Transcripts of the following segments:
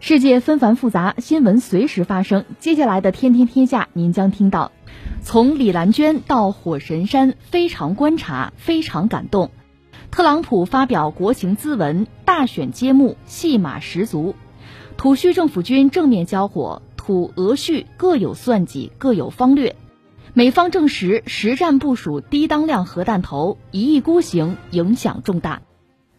世界纷繁复杂，新闻随时发生。接下来的《天天天下》，您将听到：从李兰娟到火神山，非常观察，非常感动。特朗普发表国情咨文，大选揭幕，戏码十足。土叙政府军正面交火。土俄叙各有算计，各有方略。美方证实实战部署低当量核弹头，一意孤行，影响重大。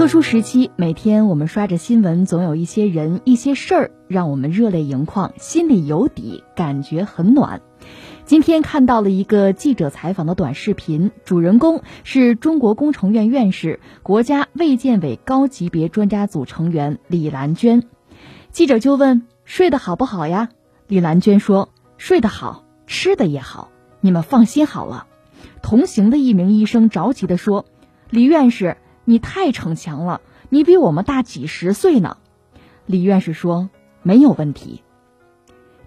特殊时期，每天我们刷着新闻，总有一些人、一些事儿让我们热泪盈眶，心里有底，感觉很暖。今天看到了一个记者采访的短视频，主人公是中国工程院院士、国家卫健委高级别专家组成员李兰娟。记者就问：“睡得好不好呀？”李兰娟说：“睡得好，吃的也好，你们放心好了。”同行的一名医生着急地说：“李院士。”你太逞强了，你比我们大几十岁呢。李院士说：“没有问题。”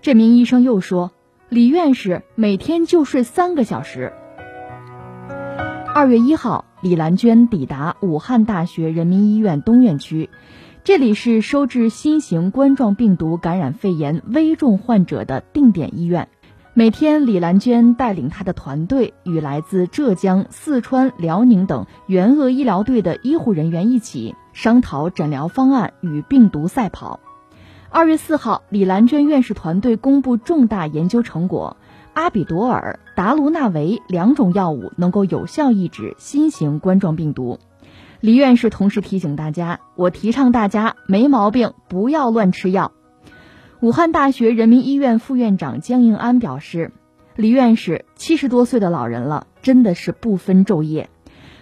这名医生又说：“李院士每天就睡三个小时。”二月一号，李兰娟抵达武汉大学人民医院东院区，这里是收治新型冠状病毒感染肺炎危重患者的定点医院。每天，李兰娟带领她的团队与来自浙江、四川、辽宁等援鄂医疗队的医护人员一起商讨诊疗方案，与病毒赛跑。二月四号，李兰娟院士团队公布重大研究成果：阿比朵尔、达卢纳维两种药物能够有效抑制新型冠状病毒。李院士同时提醒大家：“我提倡大家没毛病，不要乱吃药。”武汉大学人民医院副院长江应安表示：“李院士七十多岁的老人了，真的是不分昼夜。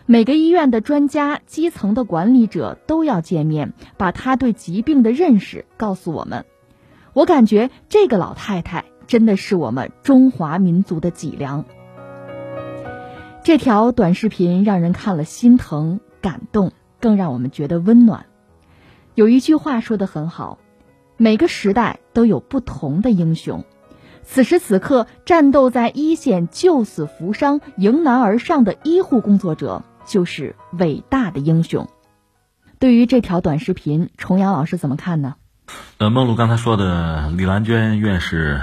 每个医院的专家、基层的管理者都要见面，把他对疾病的认识告诉我们。我感觉这个老太太真的是我们中华民族的脊梁。”这条短视频让人看了心疼、感动，更让我们觉得温暖。有一句话说的很好。每个时代都有不同的英雄，此时此刻战斗在一线、救死扶伤、迎难而上的医护工作者就是伟大的英雄。对于这条短视频，重阳老师怎么看呢？呃，梦露刚才说的李兰娟院士，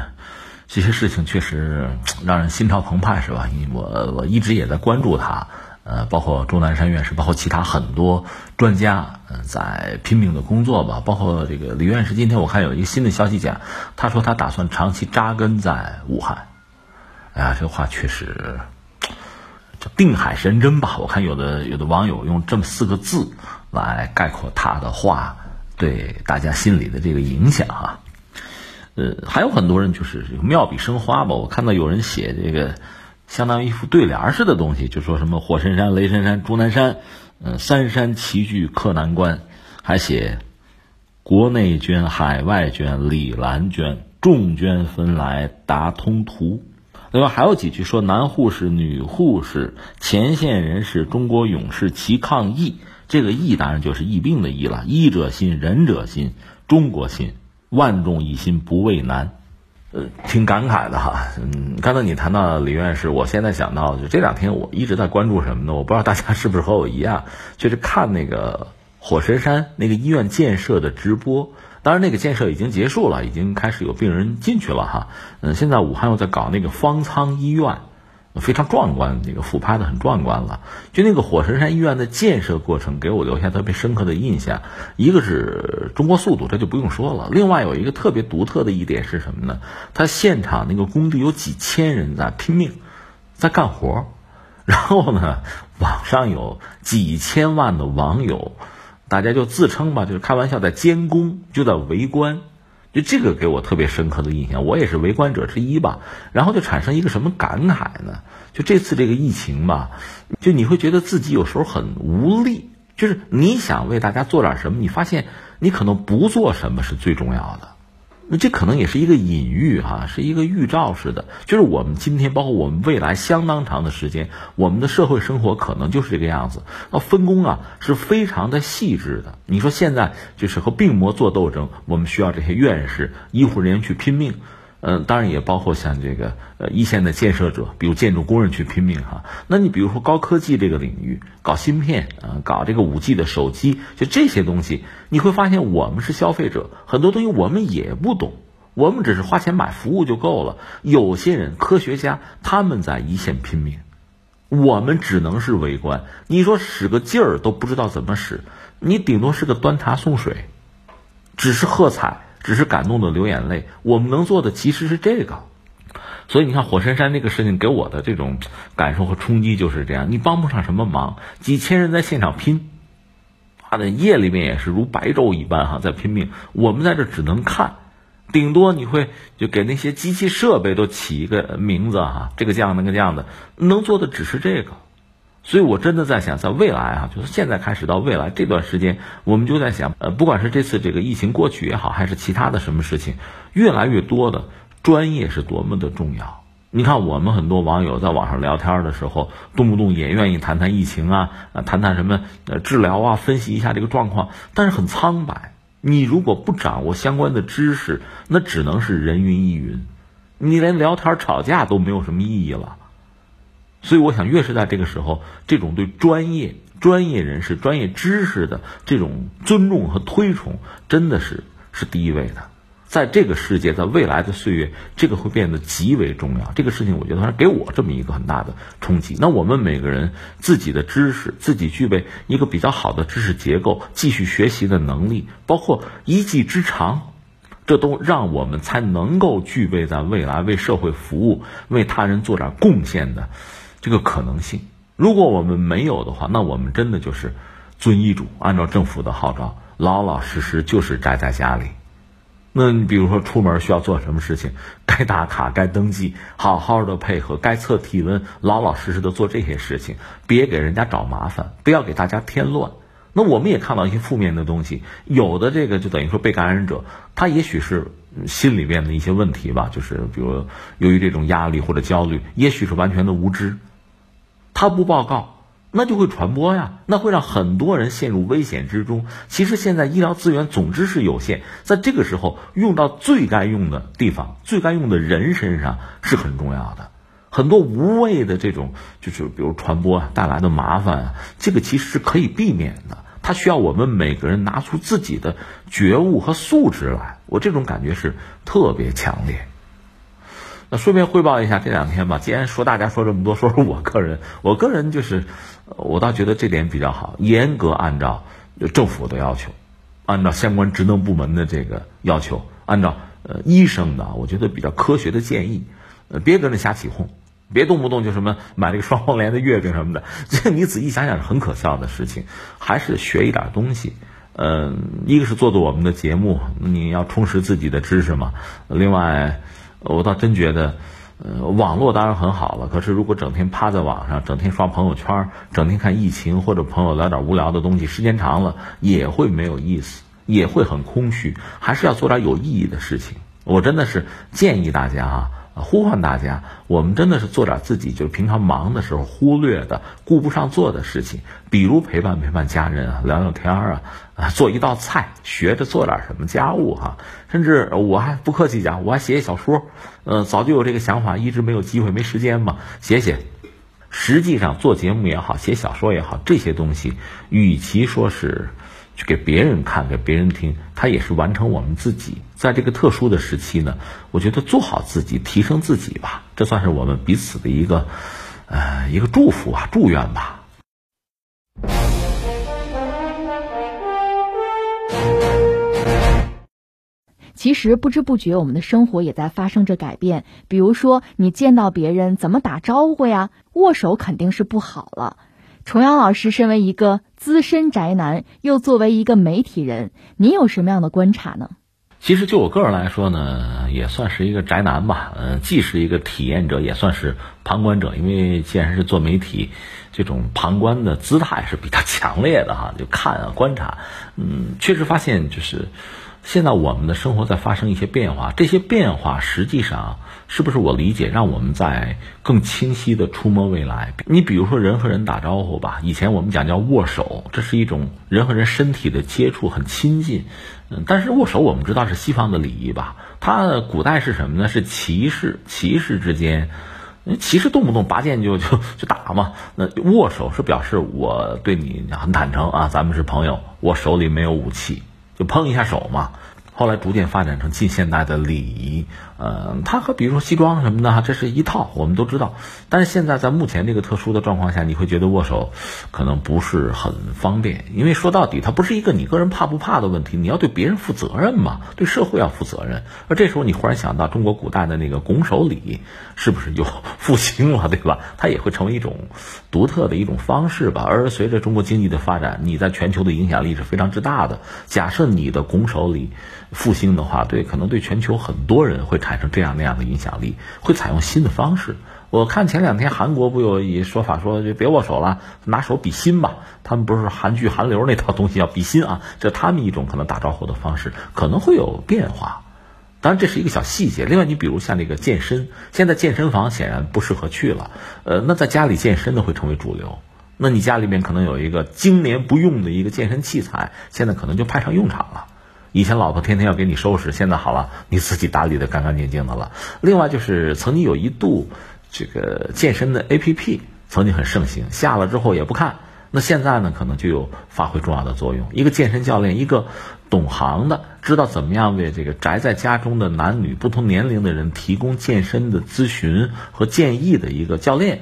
这些事情确实让人心潮澎湃，是吧？我我一直也在关注他。呃，包括钟南山院士，包括其他很多专家，嗯，在拼命的工作吧。包括这个李院士，今天我看有一个新的消息讲，他说他打算长期扎根在武汉。哎呀，这话确实，这定海神针吧？我看有的有的网友用这么四个字来概括他的话对大家心里的这个影响啊。呃，还有很多人就是妙笔生花吧。我看到有人写这个。相当于一副对联似的东西，就说什么火神山、雷神山、钟南山，嗯，三山齐聚克难关，还写国内捐、海外捐，李兰捐，众捐分来达通途。另外还有几句说男护士、女护士、前线人士、中国勇士齐抗疫。这个疫当然就是疫病的疫了，医者心，仁者心，中国心，万众一心，不畏难。呃，挺感慨的哈。嗯，刚才你谈到李院士，我现在想到就这两天我一直在关注什么呢？我不知道大家是不是和我一样，就是看那个火神山那个医院建设的直播。当然，那个建设已经结束了，已经开始有病人进去了哈。嗯，现在武汉又在搞那个方舱医院，非常壮观，这个俯拍的很壮观了。就那个火神山医院的建设过程，给我留下特别深刻的印象。一个是中国速度，这就不用说了。另外有一个特别独特的一点是什么呢？他现场那个工地有几千人在拼命在干活，然后呢，网上有几千万的网友，大家就自称吧，就是开玩笑在监工，就在围观。就这个给我特别深刻的印象，我也是围观者之一吧。然后就产生一个什么感慨呢？就这次这个疫情吧，就你会觉得自己有时候很无力。就是你想为大家做点什么，你发现你可能不做什么是最重要的。那这可能也是一个隐喻哈，是一个预兆似的。就是我们今天，包括我们未来相当长的时间，我们的社会生活可能就是这个样子。那分工啊是非常的细致的。你说现在就是和病魔做斗争，我们需要这些院士、医护人员去拼命。嗯，当然也包括像这个呃一线的建设者，比如建筑工人去拼命哈。那你比如说高科技这个领域，搞芯片啊，搞这个五 G 的手机，就这些东西，你会发现我们是消费者，很多东西我们也不懂，我们只是花钱买服务就够了。有些人科学家他们在一线拼命，我们只能是围观。你说使个劲儿都不知道怎么使，你顶多是个端茶送水，只是喝彩。只是感动的流眼泪，我们能做的其实是这个，所以你看火神山这个事情给我的这种感受和冲击就是这样，你帮不上什么忙，几千人在现场拼，啊，那夜里面也是如白昼一般哈，在拼命，我们在这只能看，顶多你会就给那些机器设备都起一个名字哈，这个这样那个这样的，能做的只是这个。所以，我真的在想，在未来啊，就是现在开始到未来这段时间，我们就在想，呃，不管是这次这个疫情过去也好，还是其他的什么事情，越来越多的专业是多么的重要。你看，我们很多网友在网上聊天的时候，动不动也愿意谈谈疫情啊，啊，谈谈什么呃治疗啊，分析一下这个状况，但是很苍白。你如果不掌握相关的知识，那只能是人云亦云，你连聊天吵架都没有什么意义了。所以，我想，越是在这个时候，这种对专业、专业人士、专业知识的这种尊重和推崇，真的是是第一位的。在这个世界，在未来的岁月，这个会变得极为重要。这个事情，我觉得是给我这么一个很大的冲击。那我们每个人自己的知识，自己具备一个比较好的知识结构，继续学习的能力，包括一技之长，这都让我们才能够具备在未来为社会服务、为他人做点贡献的。这个可能性，如果我们没有的话，那我们真的就是遵医嘱，按照政府的号召，老老实实就是宅在家里。那你比如说出门需要做什么事情，该打卡、该登记，好好的配合；该测体温，老老实实的做这些事情，别给人家找麻烦，不要给大家添乱。那我们也看到一些负面的东西，有的这个就等于说被感染者，他也许是。心里面的一些问题吧，就是比如由于这种压力或者焦虑，也许是完全的无知，他不报告，那就会传播呀，那会让很多人陷入危险之中。其实现在医疗资源总之是有限，在这个时候用到最该用的地方、最该用的人身上是很重要的。很多无谓的这种就是比如传播带来的麻烦，这个其实是可以避免的。它需要我们每个人拿出自己的觉悟和素质来，我这种感觉是特别强烈。那顺便汇报一下这两天吧，既然说大家说这么多，说说我个人，我个人就是，我倒觉得这点比较好，严格按照政府的要求，按照相关职能部门的这个要求，按照呃医生的，我觉得比较科学的建议，呃，别跟着瞎起哄。别动不动就什么买这个双黄连的月饼什么的，这你仔细想想是很可笑的事情。还是学一点东西，嗯，一个是做做我们的节目，你要充实自己的知识嘛。另外，我倒真觉得，呃，网络当然很好了，可是如果整天趴在网上，整天刷朋友圈，整天看疫情或者朋友聊点无聊的东西，时间长了也会没有意思，也会很空虚。还是要做点有意义的事情。我真的是建议大家啊。呼唤大家，我们真的是做点自己就是平常忙的时候忽略的、顾不上做的事情，比如陪伴陪伴家人啊，聊聊天啊，啊，做一道菜，学着做点什么家务哈。甚至我还不客气讲，我还写写小说，嗯，早就有这个想法，一直没有机会、没时间嘛，写写。实际上做节目也好，写小说也好，这些东西，与其说是。去给别人看，给别人听，他也是完成我们自己在这个特殊的时期呢。我觉得做好自己，提升自己吧，这算是我们彼此的一个呃，一个祝福啊，祝愿吧。其实不知不觉，我们的生活也在发生着改变。比如说，你见到别人怎么打招呼呀？握手肯定是不好了。重阳老师身为一个资深宅男，又作为一个媒体人，你有什么样的观察呢？其实就我个人来说呢，也算是一个宅男吧。嗯，既是一个体验者，也算是旁观者。因为既然是做媒体，这种旁观的姿态是比较 强烈的哈，就看啊观察。嗯，确实发现就是。现在我们的生活在发生一些变化，这些变化实际上是不是我理解，让我们在更清晰的触摸未来？你比如说人和人打招呼吧，以前我们讲叫握手，这是一种人和人身体的接触，很亲近。嗯，但是握手我们知道是西方的礼仪吧？它古代是什么呢？是骑士，骑士之间，骑士动不动拔剑就 就就打嘛。那握手是表示我对你很坦诚啊，咱们是朋友，我手里没有武器。就碰一下手嘛。后来逐渐发展成近现代的礼仪，呃，它和比如说西装什么的哈，这是一套，我们都知道。但是现在在目前这个特殊的状况下，你会觉得握手可能不是很方便，因为说到底，它不是一个你个人怕不怕的问题，你要对别人负责任嘛，对社会要负责任。而这时候你忽然想到中国古代的那个拱手礼，是不是又复兴了，对吧？它也会成为一种独特的一种方式吧。而随着中国经济的发展，你在全球的影响力是非常之大的。假设你的拱手礼。复兴的话，对，可能对全球很多人会产产生这样那样的影响力，会采用新的方式。我看前两天韩国不有一说法说，就别握手了，拿手比心吧。他们不是韩剧韩流那套东西要比心啊，这他们一种可能打招呼的方式，可能会有变化。当然这是一个小细节。另外，你比如像那个健身，现在健身房显然不适合去了，呃，那在家里健身的会成为主流。那你家里面可能有一个经年不用的一个健身器材，现在可能就派上用场了。以前老婆天天要给你收拾，现在好了，你自己打理的干干净净的了。另外就是曾经有一度，这个健身的 A P P 曾经很盛行，下了之后也不看。那现在呢，可能就有发挥重要的作用。一个健身教练，一个懂行的，知道怎么样为这个宅在家中的男女不同年龄的人提供健身的咨询和建议的一个教练。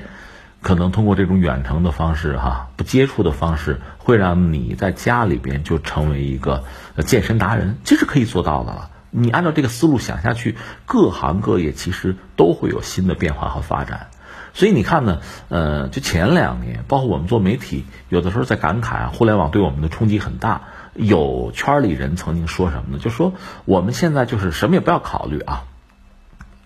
可能通过这种远程的方式，哈，不接触的方式，会让你在家里边就成为一个健身达人，这是可以做到的了。你按照这个思路想下去，各行各业其实都会有新的变化和发展。所以你看呢，呃，就前两年，包括我们做媒体，有的时候在感慨，互联网对我们的冲击很大。有圈里人曾经说什么呢？就说我们现在就是什么也不要考虑啊。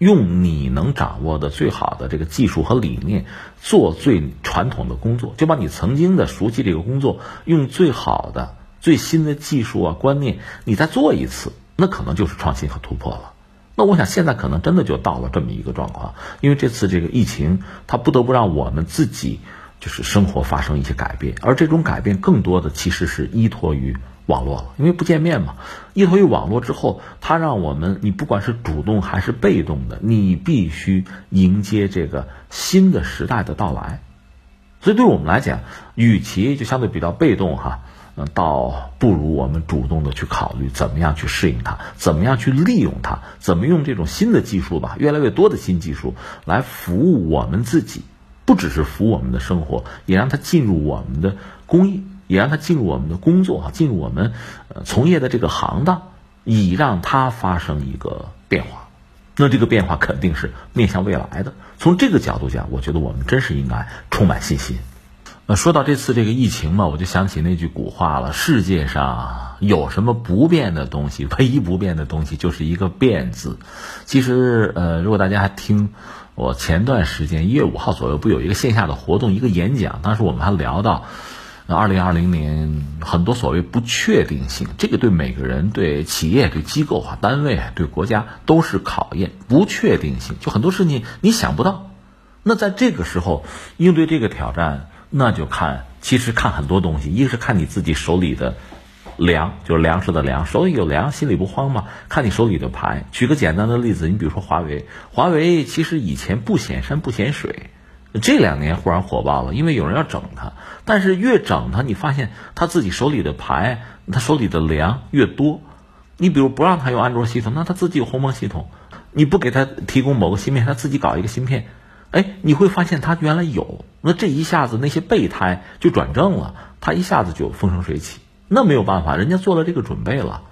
用你能掌握的最好的这个技术和理念做最传统的工作，就把你曾经的熟悉这个工作用最好的最新的技术啊观念，你再做一次，那可能就是创新和突破了。那我想现在可能真的就到了这么一个状况，因为这次这个疫情，它不得不让我们自己就是生活发生一些改变，而这种改变更多的其实是依托于。网络了，因为不见面嘛，依托于网络之后，它让我们，你不管是主动还是被动的，你必须迎接这个新的时代的到来。所以，对我们来讲，与其就相对比较被动哈，嗯，倒不如我们主动的去考虑怎么样去适应它，怎么样去利用它，怎么用这种新的技术吧，越来越多的新技术来服务我们自己，不只是服务我们的生活，也让它进入我们的工艺。也让他进入我们的工作啊，进入我们呃从业的这个行当，以让他发生一个变化。那这个变化肯定是面向未来的。从这个角度讲，我觉得我们真是应该充满信心。呃，说到这次这个疫情嘛，我就想起那句古话了：世界上有什么不变的东西？唯一不变的东西就是一个“变”字。其实，呃，如果大家还听我前段时间一月五号左右不有一个线下的活动，一个演讲，当时我们还聊到。那二零二零年很多所谓不确定性，这个对每个人、对企业、对机构啊、单位、对国家都是考验。不确定性就很多事情你想不到。那在这个时候应对这个挑战，那就看其实看很多东西，一个是看你自己手里的粮，就是粮食的粮，手里有粮，心里不慌嘛。看你手里的牌。举个简单的例子，你比如说华为，华为其实以前不显山不显水。这两年忽然火爆了，因为有人要整他，但是越整他，你发现他自己手里的牌，他手里的粮越多。你比如不让他用安卓系统，那他自己有鸿蒙系统；你不给他提供某个芯片，他自己搞一个芯片，哎，你会发现他原来有，那这一下子那些备胎就转正了，他一下子就风生水起。那没有办法，人家做了这个准备了。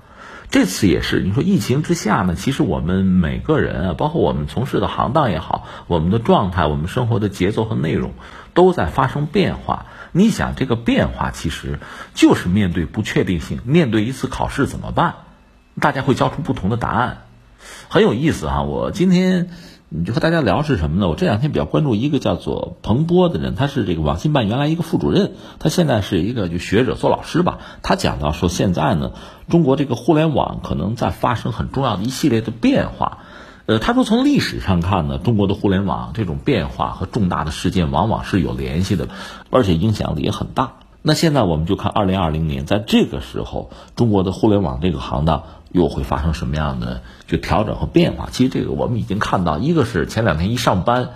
这次也是，你说疫情之下呢，其实我们每个人啊，包括我们从事的行当也好，我们的状态、我们生活的节奏和内容，都在发生变化。你想，这个变化其实就是面对不确定性，面对一次考试怎么办？大家会交出不同的答案，很有意思哈。我今天。你就和大家聊是什么呢？我这两天比较关注一个叫做彭波的人，他是这个网信办原来一个副主任，他现在是一个就学者做老师吧。他讲到说，现在呢，中国这个互联网可能在发生很重要的一系列的变化。呃，他说从历史上看呢，中国的互联网这种变化和重大的事件往往是有联系的，而且影响力也很大。那现在我们就看二零二零年，在这个时候，中国的互联网这个行当。又会发生什么样的就调整和变化？其实这个我们已经看到，一个是前两天一上班，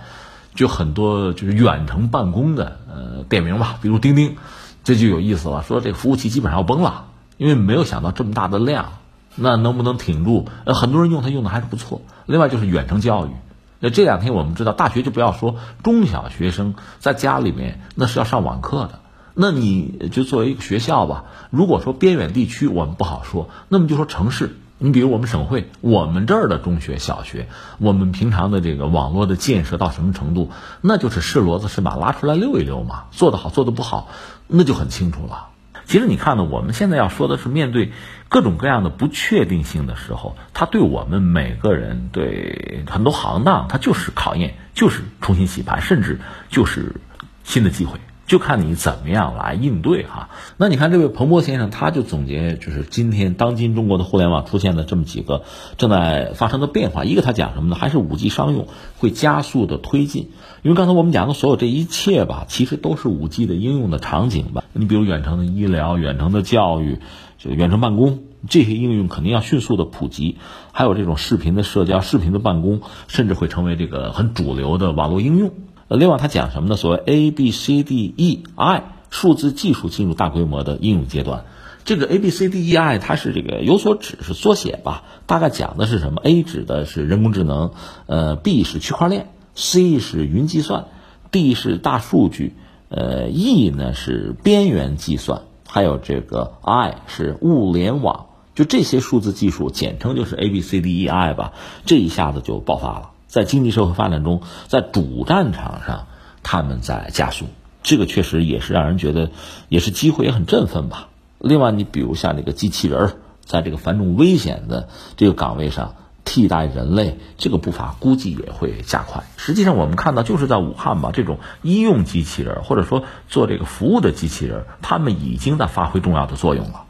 就很多就是远程办公的，呃，点名吧，比如钉钉，这就有意思了。说这个服务器基本上要崩了，因为没有想到这么大的量，那能不能挺住？呃，很多人用它用的还是不错。另外就是远程教育，那这两天我们知道，大学就不要说，中小学生在家里面那是要上网课的。那你就作为一个学校吧，如果说边远地区我们不好说，那么就说城市，你比如我们省会，我们这儿的中学、小学，我们平常的这个网络的建设到什么程度，那就是是骡子是马拉出来溜一溜嘛，做得好做得不好，那就很清楚了。其实你看呢，我们现在要说的是面对各种各样的不确定性的时候，它对我们每个人、对很多行当，它就是考验，就是重新洗牌，甚至就是新的机会。就看你怎么样来应对哈。那你看这位彭博先生，他就总结，就是今天当今中国的互联网出现的这么几个正在发生的变化。一个他讲什么呢？还是五 G 商用会加速的推进。因为刚才我们讲的所有这一切吧，其实都是五 G 的应用的场景吧。你比如远程的医疗、远程的教育、就远程办公这些应用，肯定要迅速的普及。还有这种视频的社交、视频的办公，甚至会成为这个很主流的网络应用。另外，他讲什么呢？所谓 A B C D E I 数字技术进入大规模的应用阶段。这个 A B C D E I 它是这个有所指，是缩写吧？大概讲的是什么？A 指的是人工智能，呃，B 是区块链，C 是云计算，D 是大数据，呃，E 呢是边缘计算，还有这个 I 是物联网。就这些数字技术，简称就是 A B C D E I 吧。这一下子就爆发了。在经济社会发展中，在主战场上，他们在加速，这个确实也是让人觉得，也是机会，也很振奋吧。另外，你比如像这个机器人，在这个繁重危险的这个岗位上替代人类，这个步伐估计也会加快。实际上，我们看到就是在武汉吧，这种医用机器人或者说做这个服务的机器人，他们已经在发挥重要的作用了。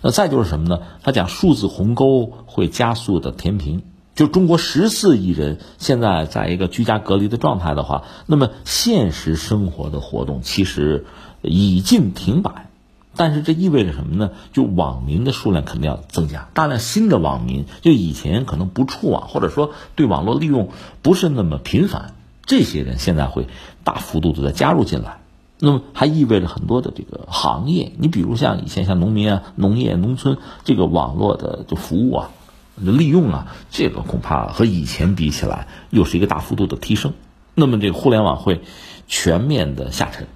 那再就是什么呢？他讲数字鸿沟会加速的填平。就中国十四亿人现在在一个居家隔离的状态的话，那么现实生活的活动其实已经停摆，但是这意味着什么呢？就网民的数量肯定要增加，大量新的网民，就以前可能不触网或者说对网络利用不是那么频繁，这些人现在会大幅度的再加入进来，那么还意味着很多的这个行业，你比如像以前像农民啊、农业、农村这个网络的就服务啊。利用啊，这个恐怕和以前比起来又是一个大幅度的提升。那么这个互联网会全面的下沉，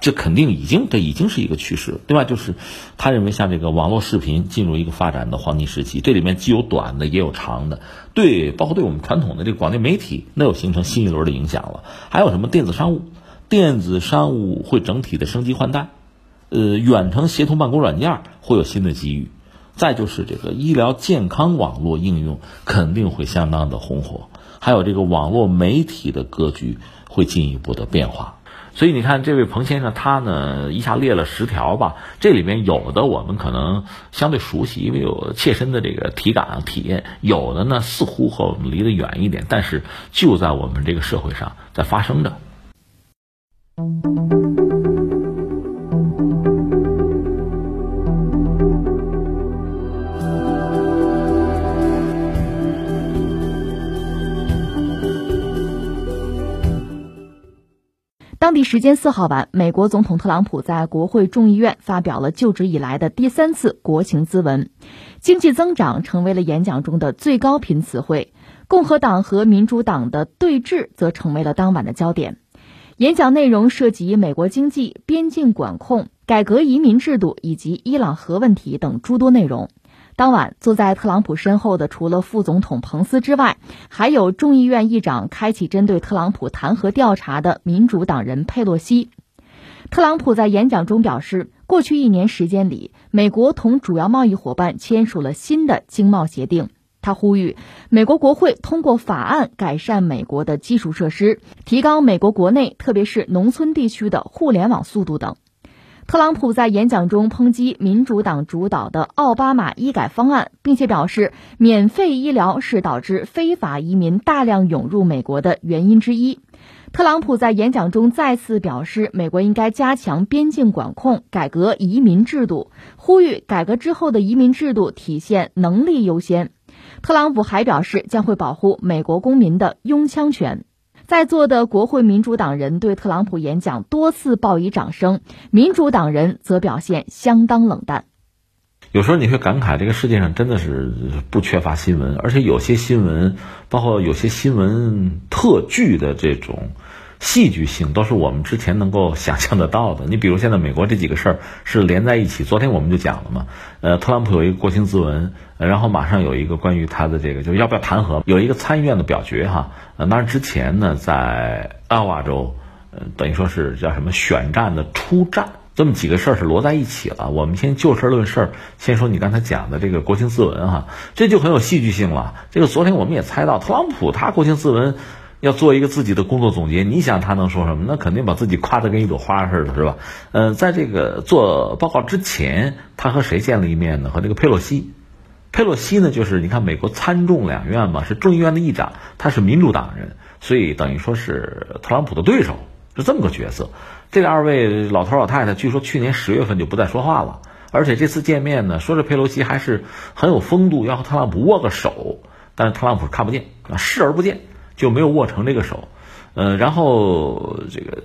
这肯定已经这已经是一个趋势。另外就是他认为像这个网络视频进入一个发展的黄金时期，这里面既有短的也有长的，对，包括对我们传统的这个广电媒体，那又形成新一轮的影响了。还有什么电子商务？电子商务会整体的升级换代，呃，远程协同办公软件会有新的机遇。再就是这个医疗健康网络应用肯定会相当的红火，还有这个网络媒体的格局会进一步的变化。所以你看，这位彭先生他呢一下列了十条吧，这里面有的我们可能相对熟悉，因为有切身的这个体感啊体验；有的呢似乎和我们离得远一点，但是就在我们这个社会上在发生着。当地时间四号晚，美国总统特朗普在国会众议院发表了就职以来的第三次国情咨文，经济增长成为了演讲中的最高频词汇。共和党和民主党的对峙则成为了当晚的焦点。演讲内容涉及美国经济、边境管控、改革移民制度以及伊朗核问题等诸多内容。当晚，坐在特朗普身后的除了副总统彭斯之外，还有众议院议长开启针对特朗普弹劾调查的民主党人佩洛西。特朗普在演讲中表示，过去一年时间里，美国同主要贸易伙伴签署了新的经贸协定。他呼吁美国国会通过法案改善美国的基础设施，提高美国国内特别是农村地区的互联网速度等。特朗普在演讲中抨击民主党主导的奥巴马医改方案，并且表示免费医疗是导致非法移民大量涌入美国的原因之一。特朗普在演讲中再次表示，美国应该加强边境管控，改革移民制度，呼吁改革之后的移民制度体现能力优先。特朗普还表示，将会保护美国公民的拥枪权。在座的国会民主党人对特朗普演讲多次报以掌声，民主党人则表现相当冷淡。有时候你会感慨，这个世界上真的是不缺乏新闻，而且有些新闻，包括有些新闻特剧的这种。戏剧性都是我们之前能够想象得到的。你比如现在美国这几个事儿是连在一起。昨天我们就讲了嘛，呃，特朗普有一个国情咨文，然后马上有一个关于他的这个就是要不要弹劾，有一个参议院的表决哈。呃，当然之前呢，在阿瓦州，呃，等于说是叫什么选战的初战，这么几个事儿是摞在一起了。我们先就事论事儿，先说你刚才讲的这个国情咨文哈，这就很有戏剧性了。这个昨天我们也猜到，特朗普他国情咨文。要做一个自己的工作总结，你想他能说什么？那肯定把自己夸得跟一朵花似的，是吧？呃，在这个做报告之前，他和谁见了一面呢？和这个佩洛西。佩洛西呢，就是你看美国参众两院嘛，是众议院的议长，他是民主党人，所以等于说是特朗普的对手，是这么个角色。这二位老头老太太，据说去年十月份就不再说话了，而且这次见面呢，说是佩洛西还是很有风度，要和特朗普握个手，但是特朗普看不见啊，视而不见。就没有握成这个手，呃，然后这个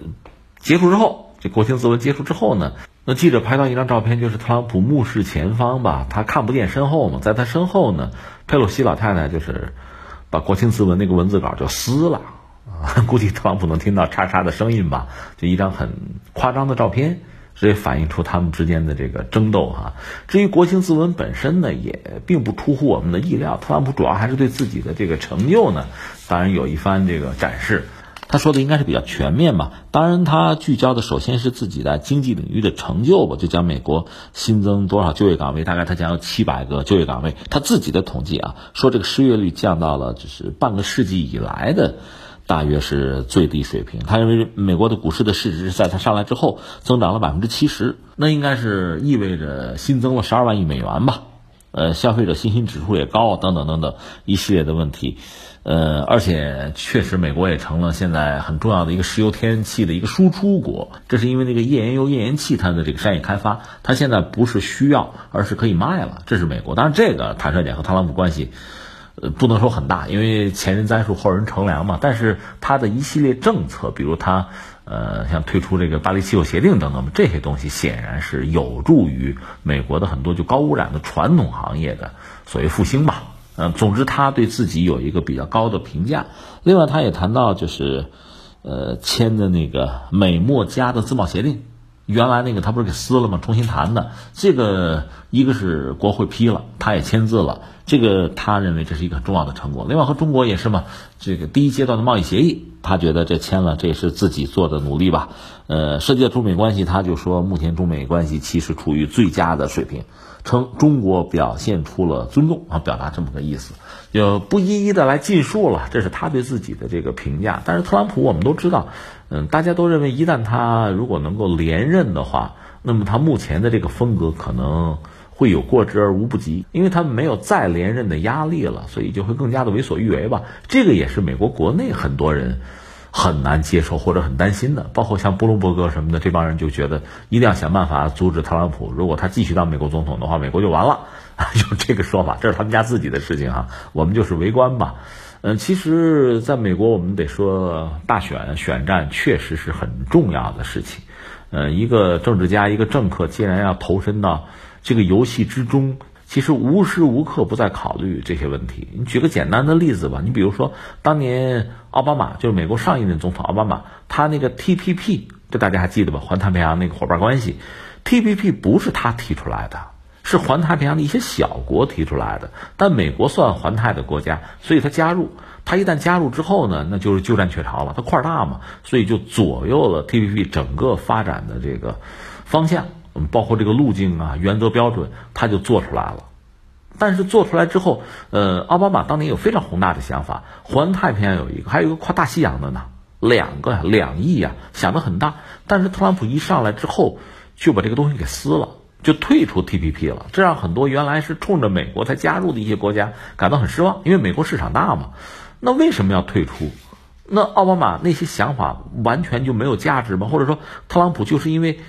结束之后，这国情咨文结束之后呢，那记者拍到一张照片，就是特朗普目视前方吧，他看不见身后嘛，在他身后呢，佩洛西老太太就是把国情咨文那个文字稿就撕了，啊，估计特朗普能听到嚓嚓的声音吧，就一张很夸张的照片。所以反映出他们之间的这个争斗哈。至于国情咨文本身呢，也并不出乎我们的意料。特朗普主要还是对自己的这个成就呢，当然有一番这个展示。他说的应该是比较全面吧。当然，他聚焦的首先是自己在经济领域的成就吧，就讲美国新增多少就业岗位，大概他讲有七百个就业岗位。他自己的统计啊，说这个失业率降到了就是半个世纪以来的。大约是最低水平。他认为美国的股市的市值在他上来之后增长了百分之七十，那应该是意味着新增了十二万亿美元吧？呃，消费者信心指数也高，等等等等一系列的问题。呃，而且确实美国也成了现在很重要的一个石油天然气的一个输出国。这是因为那个页岩油、页岩气它的这个商业开发，它现在不是需要，而是可以卖了。这是美国。当然，这个坦率点和特朗普关系。呃，不能说很大，因为前人栽树，后人乘凉嘛。但是他的一系列政策，比如他，呃，像退出这个巴黎气候协定等等，这些东西显然是有助于美国的很多就高污染的传统行业的所谓复兴吧。嗯，总之他对自己有一个比较高的评价。另外，他也谈到就是，呃，签的那个美墨加的自贸协定。原来那个他不是给撕了吗？重新谈的，这个一个是国会批了，他也签字了，这个他认为这是一个很重要的成果。另外和中国也是嘛，这个第一阶段的贸易协议，他觉得这签了，这也是自己做的努力吧。呃，涉及到中美关系，他就说目前中美关系其实处于最佳的水平，称中国表现出了尊重啊，表达这么个意思，就不一一的来尽述了，这是他对自己的这个评价。但是特朗普我们都知道。嗯，大家都认为，一旦他如果能够连任的话，那么他目前的这个风格可能会有过之而无不及，因为他们没有再连任的压力了，所以就会更加的为所欲为吧。这个也是美国国内很多人很难接受或者很担心的，包括像布隆伯格什么的这帮人就觉得一定要想办法阻止特朗普，如果他继续当美国总统的话，美国就完了，有这个说法，这是他们家自己的事情哈，我们就是围观吧。嗯，其实，在美国，我们得说，大选选战确实是很重要的事情。呃，一个政治家，一个政客，既然要投身到这个游戏之中，其实无时无刻不在考虑这些问题。你举个简单的例子吧，你比如说当年奥巴马，就是美国上一任总统奥巴马，他那个 T P P，这大家还记得吧？环太平洋那个伙伴关系，T P P 不是他提出来的，是环太平洋的一些小国提出来的。但美国算环太的国家，所以他加入。他一旦加入之后呢，那就是鸠占鹊巢了。他块儿大嘛，所以就左右了 T P P 整个发展的这个方向，包括这个路径啊、原则标准，他就做出来了。但是做出来之后，呃，奥巴马当年有非常宏大的想法，环太平洋有一个，还有一个跨大西洋的呢，两个两亿呀，想的很大。但是特朗普一上来之后，就把这个东西给撕了，就退出 T P P 了，这让很多原来是冲着美国才加入的一些国家感到很失望，因为美国市场大嘛。那为什么要退出？那奥巴马那些想法完全就没有价值吗？或者说，特朗普就是因为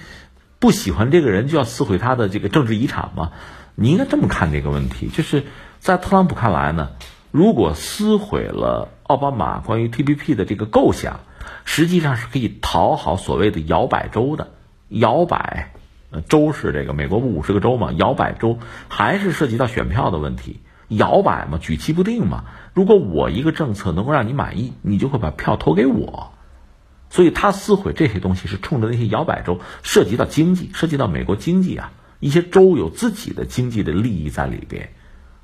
不喜欢这个人就要撕毁他的这个政治遗产吗？你应该这么看这个问题，就是在特朗普看来呢，如果撕毁了奥巴马关于 T P P 的这个构想，实际上是可以讨好所谓的摇摆州的摇摆，呃，州是这个美国不五十个州嘛，摇摆州还是涉及到选票的问题。摇摆嘛，举棋不定嘛。如果我一个政策能够让你满意，你就会把票投给我。所以他撕毁这些东西是冲着那些摇摆州，涉及到经济，涉及到美国经济啊，一些州有自己的经济的利益在里边。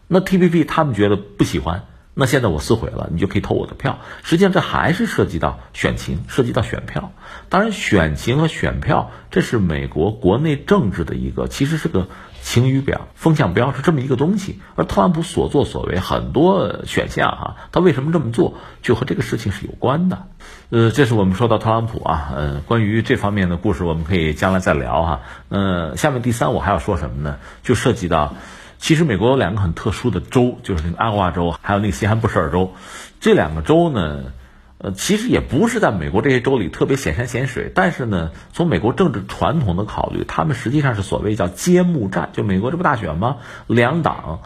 那 T P P 他们觉得不喜欢，那现在我撕毁了，你就可以投我的票。实际上这还是涉及到选情，涉及到选票。当然，选情和选票这是美国国内政治的一个，其实是个。晴雨表、风向标是这么一个东西，而特朗普所作所为很多选项哈，他为什么这么做，就和这个事情是有关的。呃，这是我们说到特朗普啊，呃，关于这方面的故事，我们可以将来再聊哈。呃，下面第三我还要说什么呢？就涉及到，其实美国有两个很特殊的州，就是那个阿瓜州，还有那个西汉布什尔州，这两个州呢。呃，其实也不是在美国这些州里特别显山显水，但是呢，从美国政治传统的考虑，他们实际上是所谓叫揭幕战，就美国这不大选吗？两党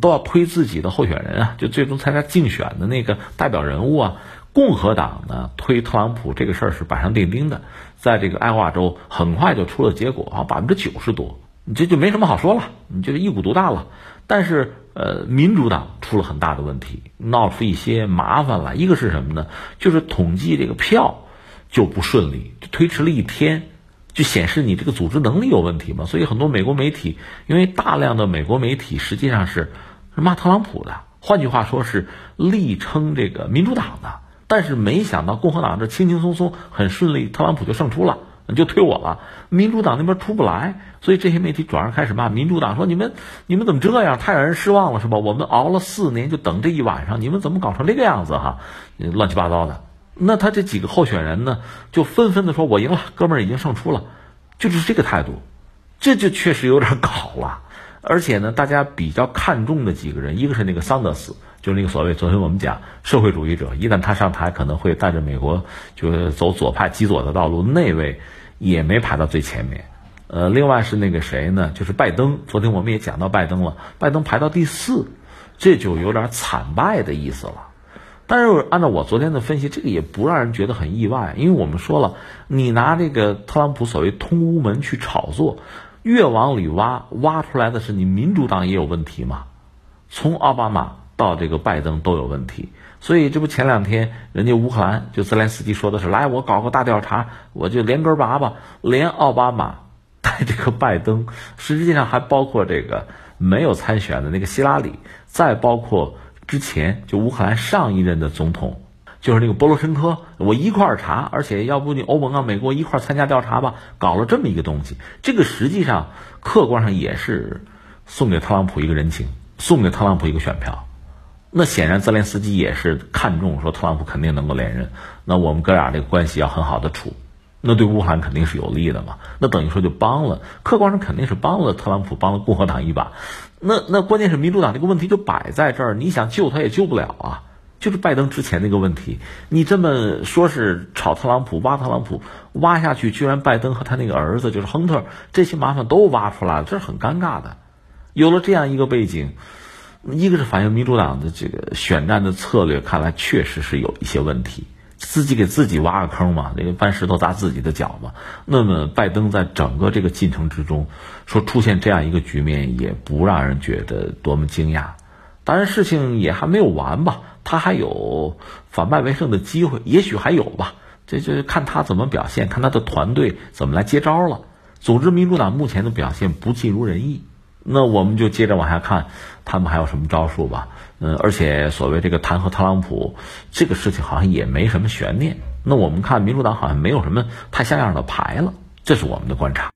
都要推自己的候选人啊，就最终参加竞选的那个代表人物啊。共和党呢推特朗普这个事儿是板上钉钉的，在这个爱华州很快就出了结果啊，百分之九十多，你这就没什么好说了，你就是一股独大了。但是。呃，民主党出了很大的问题，闹出一些麻烦来。一个是什么呢？就是统计这个票就不顺利，就推迟了一天，就显示你这个组织能力有问题嘛。所以很多美国媒体，因为大量的美国媒体实际上是骂特朗普的，换句话说是力撑这个民主党的。但是没想到共和党这轻轻松松很顺利，特朗普就胜出了。就推我了，民主党那边出不来，所以这些媒体转而开始骂民主党，说你们你们怎么这样，太让人失望了，是吧？我们熬了四年，就等这一晚上，你们怎么搞成这个样子哈？乱七八糟的。那他这几个候选人呢，就纷纷的说：“我赢了，哥们儿已经胜出了。”就是这个态度，这就确实有点搞了。而且呢，大家比较看重的几个人，一个是那个桑德斯。就是那个所谓，昨天我们讲社会主义者，一旦他上台，可能会带着美国就是走左派极左的道路。那位也没排到最前面。呃，另外是那个谁呢？就是拜登。昨天我们也讲到拜登了，拜登排到第四，这就有点惨败的意思了。但是按照我昨天的分析，这个也不让人觉得很意外，因为我们说了，你拿这个特朗普所谓通乌门去炒作，越往里挖，挖出来的是你民主党也有问题嘛？从奥巴马。到这个拜登都有问题，所以这不前两天人家乌克兰就泽连斯基说的是来我搞个大调查，我就连根拔吧，连奥巴马带这个拜登，实际上还包括这个没有参选的那个希拉里，再包括之前就乌克兰上一任的总统，就是那个波罗申科，我一块儿查，而且要不你欧盟啊美国一块儿参加调查吧，搞了这么一个东西，这个实际上客观上也是送给特朗普一个人情，送给特朗普一个选票。那显然，泽连斯基也是看中说特朗普肯定能够连任，那我们哥俩这个关系要很好的处，那对乌克兰肯定是有利的嘛。那等于说就帮了，客观上肯定是帮了特朗普，帮了共和党一把。那那关键是民主党这个问题就摆在这儿，你想救他也救不了啊。就是拜登之前那个问题，你这么说是炒特朗普、挖特朗普，挖下去居然拜登和他那个儿子就是亨特这些麻烦都挖出来了，这是很尴尬的。有了这样一个背景。一个是反映民主党的这个选战的策略，看来确实是有一些问题。自己给自己挖个坑嘛，那个搬石头砸自己的脚嘛。那么拜登在整个这个进程之中，说出现这样一个局面，也不让人觉得多么惊讶。当然，事情也还没有完吧，他还有反败为胜的机会，也许还有吧。这就看他怎么表现，看他的团队怎么来接招了。总之，民主党目前的表现不尽如人意。那我们就接着往下看，他们还有什么招数吧？嗯，而且所谓这个弹劾特朗普这个事情，好像也没什么悬念。那我们看民主党好像没有什么太像样的牌了，这是我们的观察。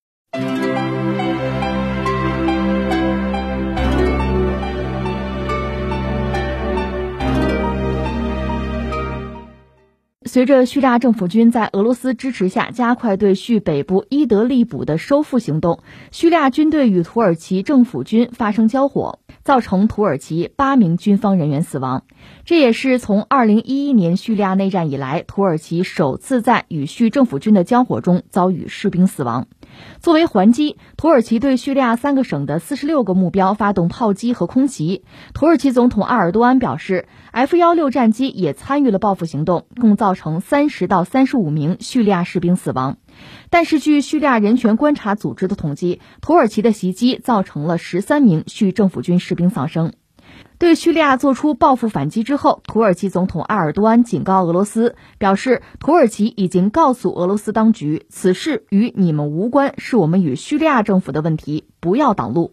随着叙利亚政府军在俄罗斯支持下加快对叙北部伊德利卜的收复行动，叙利亚军队与土耳其政府军发生交火，造成土耳其八名军方人员死亡。这也是从2011年叙利亚内战以来，土耳其首次在与叙政府军的交火中遭遇士兵死亡。作为还击，土耳其对叙利亚三个省的四十六个目标发动炮击和空袭。土耳其总统埃尔多安表示，F 幺六战机也参与了报复行动，共造成三十到三十五名叙利亚士兵死亡。但是，据叙利亚人权观察组织的统计，土耳其的袭击造成了十三名叙政府军士兵丧生。对叙利亚做出报复反击之后，土耳其总统埃尔多安警告俄罗斯，表示土耳其已经告诉俄罗斯当局，此事与你们无关，是我们与叙利亚政府的问题，不要挡路。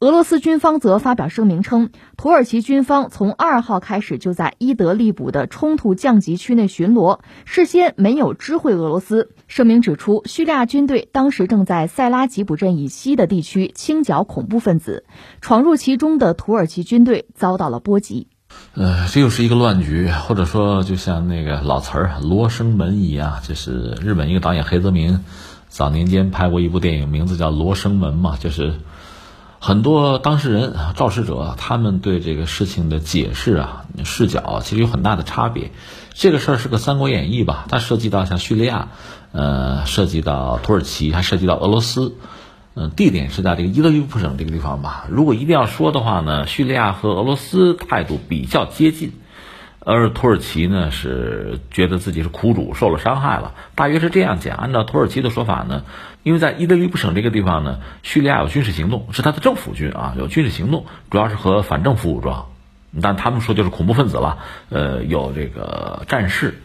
俄罗斯军方则发表声明称，土耳其军方从二号开始就在伊德利卜的冲突降级区内巡逻，事先没有知会俄罗斯。声明指出，叙利亚军队当时正在塞拉吉卜镇以西的地区清剿恐怖分子，闯入其中的土耳其军队遭到了波及。呃，这又是一个乱局，或者说就像那个老词儿“罗生门”一样，这是日本一个导演黑泽明早年间拍过一部电影，名字叫《罗生门》嘛，就是。很多当事人、肇事者，他们对这个事情的解释啊、视角其实有很大的差别。这个事儿是个《三国演义》吧？它涉及到像叙利亚，呃，涉及到土耳其，还涉及到俄罗斯。嗯，地点是在这个伊德利卜省这个地方吧？如果一定要说的话呢，叙利亚和俄罗斯态度比较接近。而土耳其呢是觉得自己是苦主，受了伤害了，大约是这样讲。按照土耳其的说法呢，因为在伊德利卜省这个地方呢，叙利亚有军事行动，是他的政府军啊，有军事行动，主要是和反政府武装，但他们说就是恐怖分子了。呃，有这个战事，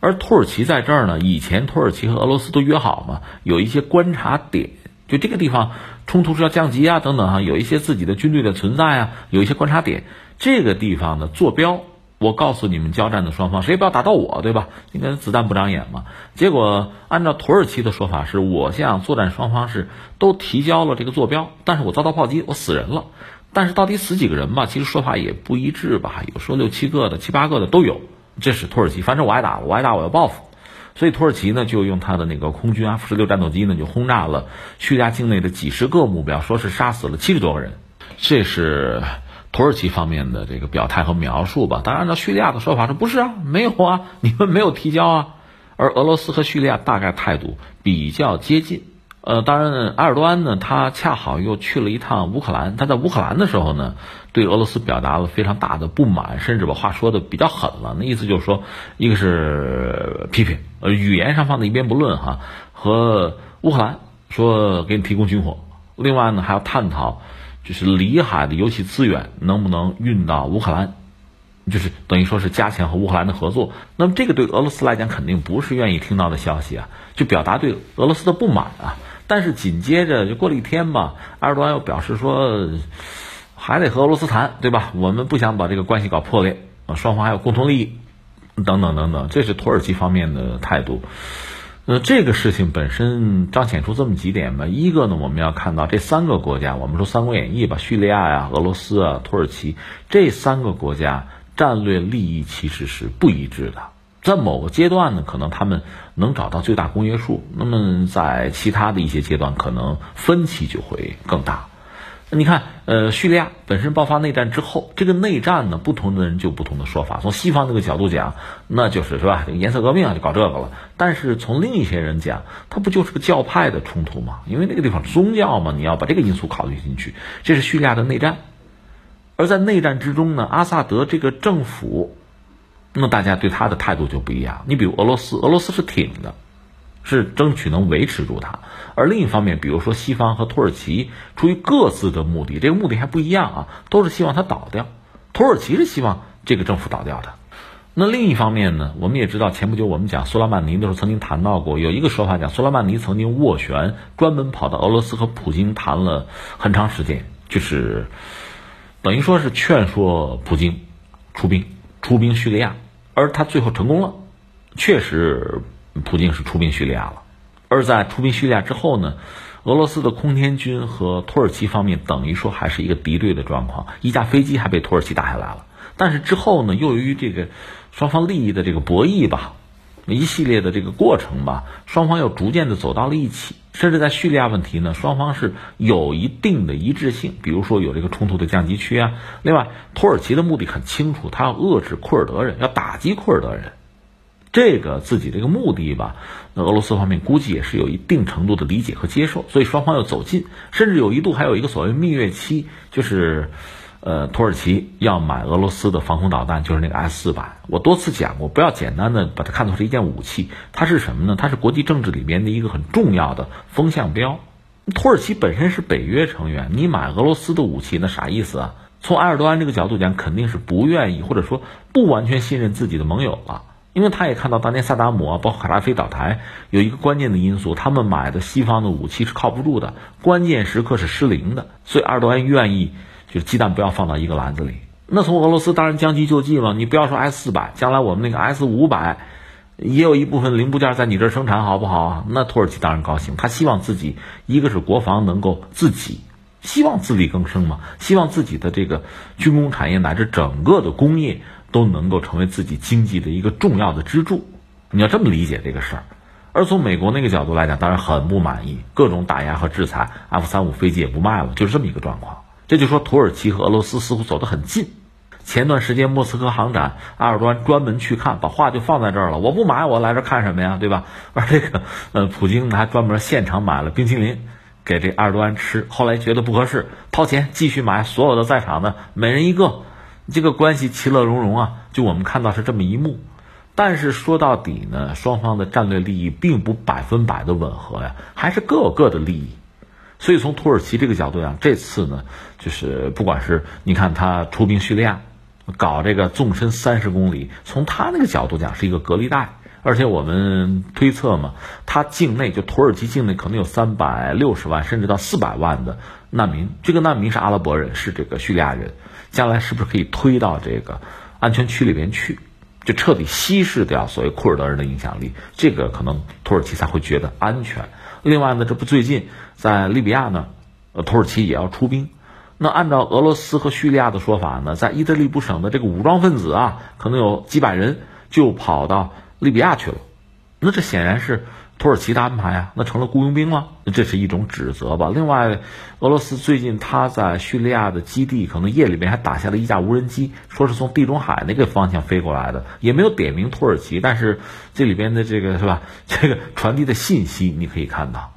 而土耳其在这儿呢，以前土耳其和俄罗斯都约好嘛，有一些观察点，就这个地方冲突是要降级啊，等等哈，有一些自己的军队的存在啊，有一些观察点，这个地方的坐标。我告诉你们，交战的双方谁也不要打到我，对吧？应该子弹不长眼嘛。结果按照土耳其的说法，是我向作战双方是都提交了这个坐标，但是我遭到炮击，我死人了。但是到底死几个人吧？其实说法也不一致吧，有说六七个的，七八个的都有。这是土耳其，反正我挨打，我挨打我要报复。所以土耳其呢，就用他的那个空军 F 十六战斗机呢，就轰炸了叙利亚境内的几十个目标，说是杀死了七十多个人。这是。土耳其方面的这个表态和描述吧，当然按照叙利亚的说法说不是啊，没有啊，你们没有提交啊。而俄罗斯和叙利亚大概态度比较接近。呃，当然，埃尔多安呢，他恰好又去了一趟乌克兰，他在乌克兰的时候呢，对俄罗斯表达了非常大的不满，甚至把话说的比较狠了。那意思就是说，一个是批评，呃，语言上放在一边不论哈，和乌克兰说给你提供军火，另外呢还要探讨。就是里海的油气资源能不能运到乌克兰，就是等于说是加强和乌克兰的合作。那么这个对俄罗斯来讲肯定不是愿意听到的消息啊，就表达对俄罗斯的不满啊。但是紧接着就过了一天吧，埃尔多安又表示说，还得和俄罗斯谈，对吧？我们不想把这个关系搞破裂啊，双方还有共同利益，等等等等，这是土耳其方面的态度。那这个事情本身彰显出这么几点吧。一个呢，我们要看到这三个国家，我们说《三国演义》吧，叙利亚呀、俄罗斯啊、土耳其这三个国家战略利益其实是不一致的。在某个阶段呢，可能他们能找到最大公约数；那么在其他的一些阶段，可能分歧就会更大。你看，呃，叙利亚本身爆发内战之后，这个内战呢，不同的人就有不同的说法。从西方这个角度讲，那就是是吧？颜色革命啊，就搞这个了。但是从另一些人讲，它不就是个教派的冲突吗？因为那个地方宗教嘛，你要把这个因素考虑进去。这是叙利亚的内战，而在内战之中呢，阿萨德这个政府那大家对他的态度就不一样。你比如俄罗斯，俄罗斯是挺的，是争取能维持住它；而另一方面，比如说西方和土耳其，出于各自的目的，这个目的还不一样啊，都是希望它倒掉。土耳其是希望这个政府倒掉的。那另一方面呢，我们也知道，前不久我们讲苏拉曼尼的时候，曾经谈到过，有一个说法讲，苏拉曼尼曾经斡旋，专门跑到俄罗斯和普京谈了很长时间，就是等于说是劝说普京出兵出兵叙利亚，而他最后成功了，确实普京是出兵叙利亚了。而在出兵叙利亚之后呢，俄罗斯的空天军和土耳其方面等于说还是一个敌对的状况，一架飞机还被土耳其打下来了。但是之后呢，又由于这个双方利益的这个博弈吧，一系列的这个过程吧，双方又逐渐的走到了一起。甚至在叙利亚问题呢，双方是有一定的一致性。比如说有这个冲突的降级区啊。另外，土耳其的目的很清楚，他要遏制库尔德人，要打击库尔德人。这个自己这个目的吧，那俄罗斯方面估计也是有一定程度的理解和接受。所以双方要走近，甚至有一度还有一个所谓蜜月期，就是。呃，土耳其要买俄罗斯的防空导弹，就是那个 S 四百。我多次讲过，不要简单的把它看作是一件武器，它是什么呢？它是国际政治里边的一个很重要的风向标。土耳其本身是北约成员，你买俄罗斯的武器，那啥意思啊？从埃尔多安这个角度讲，肯定是不愿意或者说不完全信任自己的盟友了，因为他也看到当年萨达姆啊，包括卡扎菲倒台，有一个关键的因素，他们买的西方的武器是靠不住的，关键时刻是失灵的，所以埃尔多安愿意。就是鸡蛋不要放到一个篮子里。那从俄罗斯当然将计就计嘛，你不要说 S 四百，将来我们那个 S 五百也有一部分零部件在你这儿生产，好不好？那土耳其当然高兴，他希望自己一个是国防能够自己，希望自力更生嘛，希望自己的这个军工产业乃至整个的工业都能够成为自己经济的一个重要的支柱。你要这么理解这个事儿。而从美国那个角度来讲，当然很不满意，各种打压和制裁，F 三五飞机也不卖了，就是这么一个状况。这就说土耳其和俄罗斯似乎走得很近。前段时间莫斯科航展，埃尔多安专门去看，把话就放在这儿了。我不买，我来这看什么呀？对吧？而这个，呃，普京还专门现场买了冰淇淋给这埃尔多安吃。后来觉得不合适，掏钱继续买，所有的在场的每人一个，这个关系其乐融融啊。就我们看到是这么一幕。但是说到底呢，双方的战略利益并不百分百的吻合呀，还是各有各的利益。所以从土耳其这个角度讲，这次呢，就是不管是你看他出兵叙利亚，搞这个纵深三十公里，从他那个角度讲是一个隔离带，而且我们推测嘛，他境内就土耳其境内可能有三百六十万甚至到四百万的难民，这个难民是阿拉伯人，是这个叙利亚人，将来是不是可以推到这个安全区里边去，就彻底稀释掉所谓库尔德人的影响力，这个可能土耳其才会觉得安全。另外呢，这不最近在利比亚呢，呃，土耳其也要出兵。那按照俄罗斯和叙利亚的说法呢，在伊德利卜省的这个武装分子啊，可能有几百人就跑到利比亚去了。那这显然是。土耳其的安排啊，那成了雇佣兵了，这是一种指责吧。另外，俄罗斯最近他在叙利亚的基地，可能夜里面还打下了一架无人机，说是从地中海那个方向飞过来的，也没有点名土耳其，但是这里边的这个是吧？这个传递的信息你可以看到。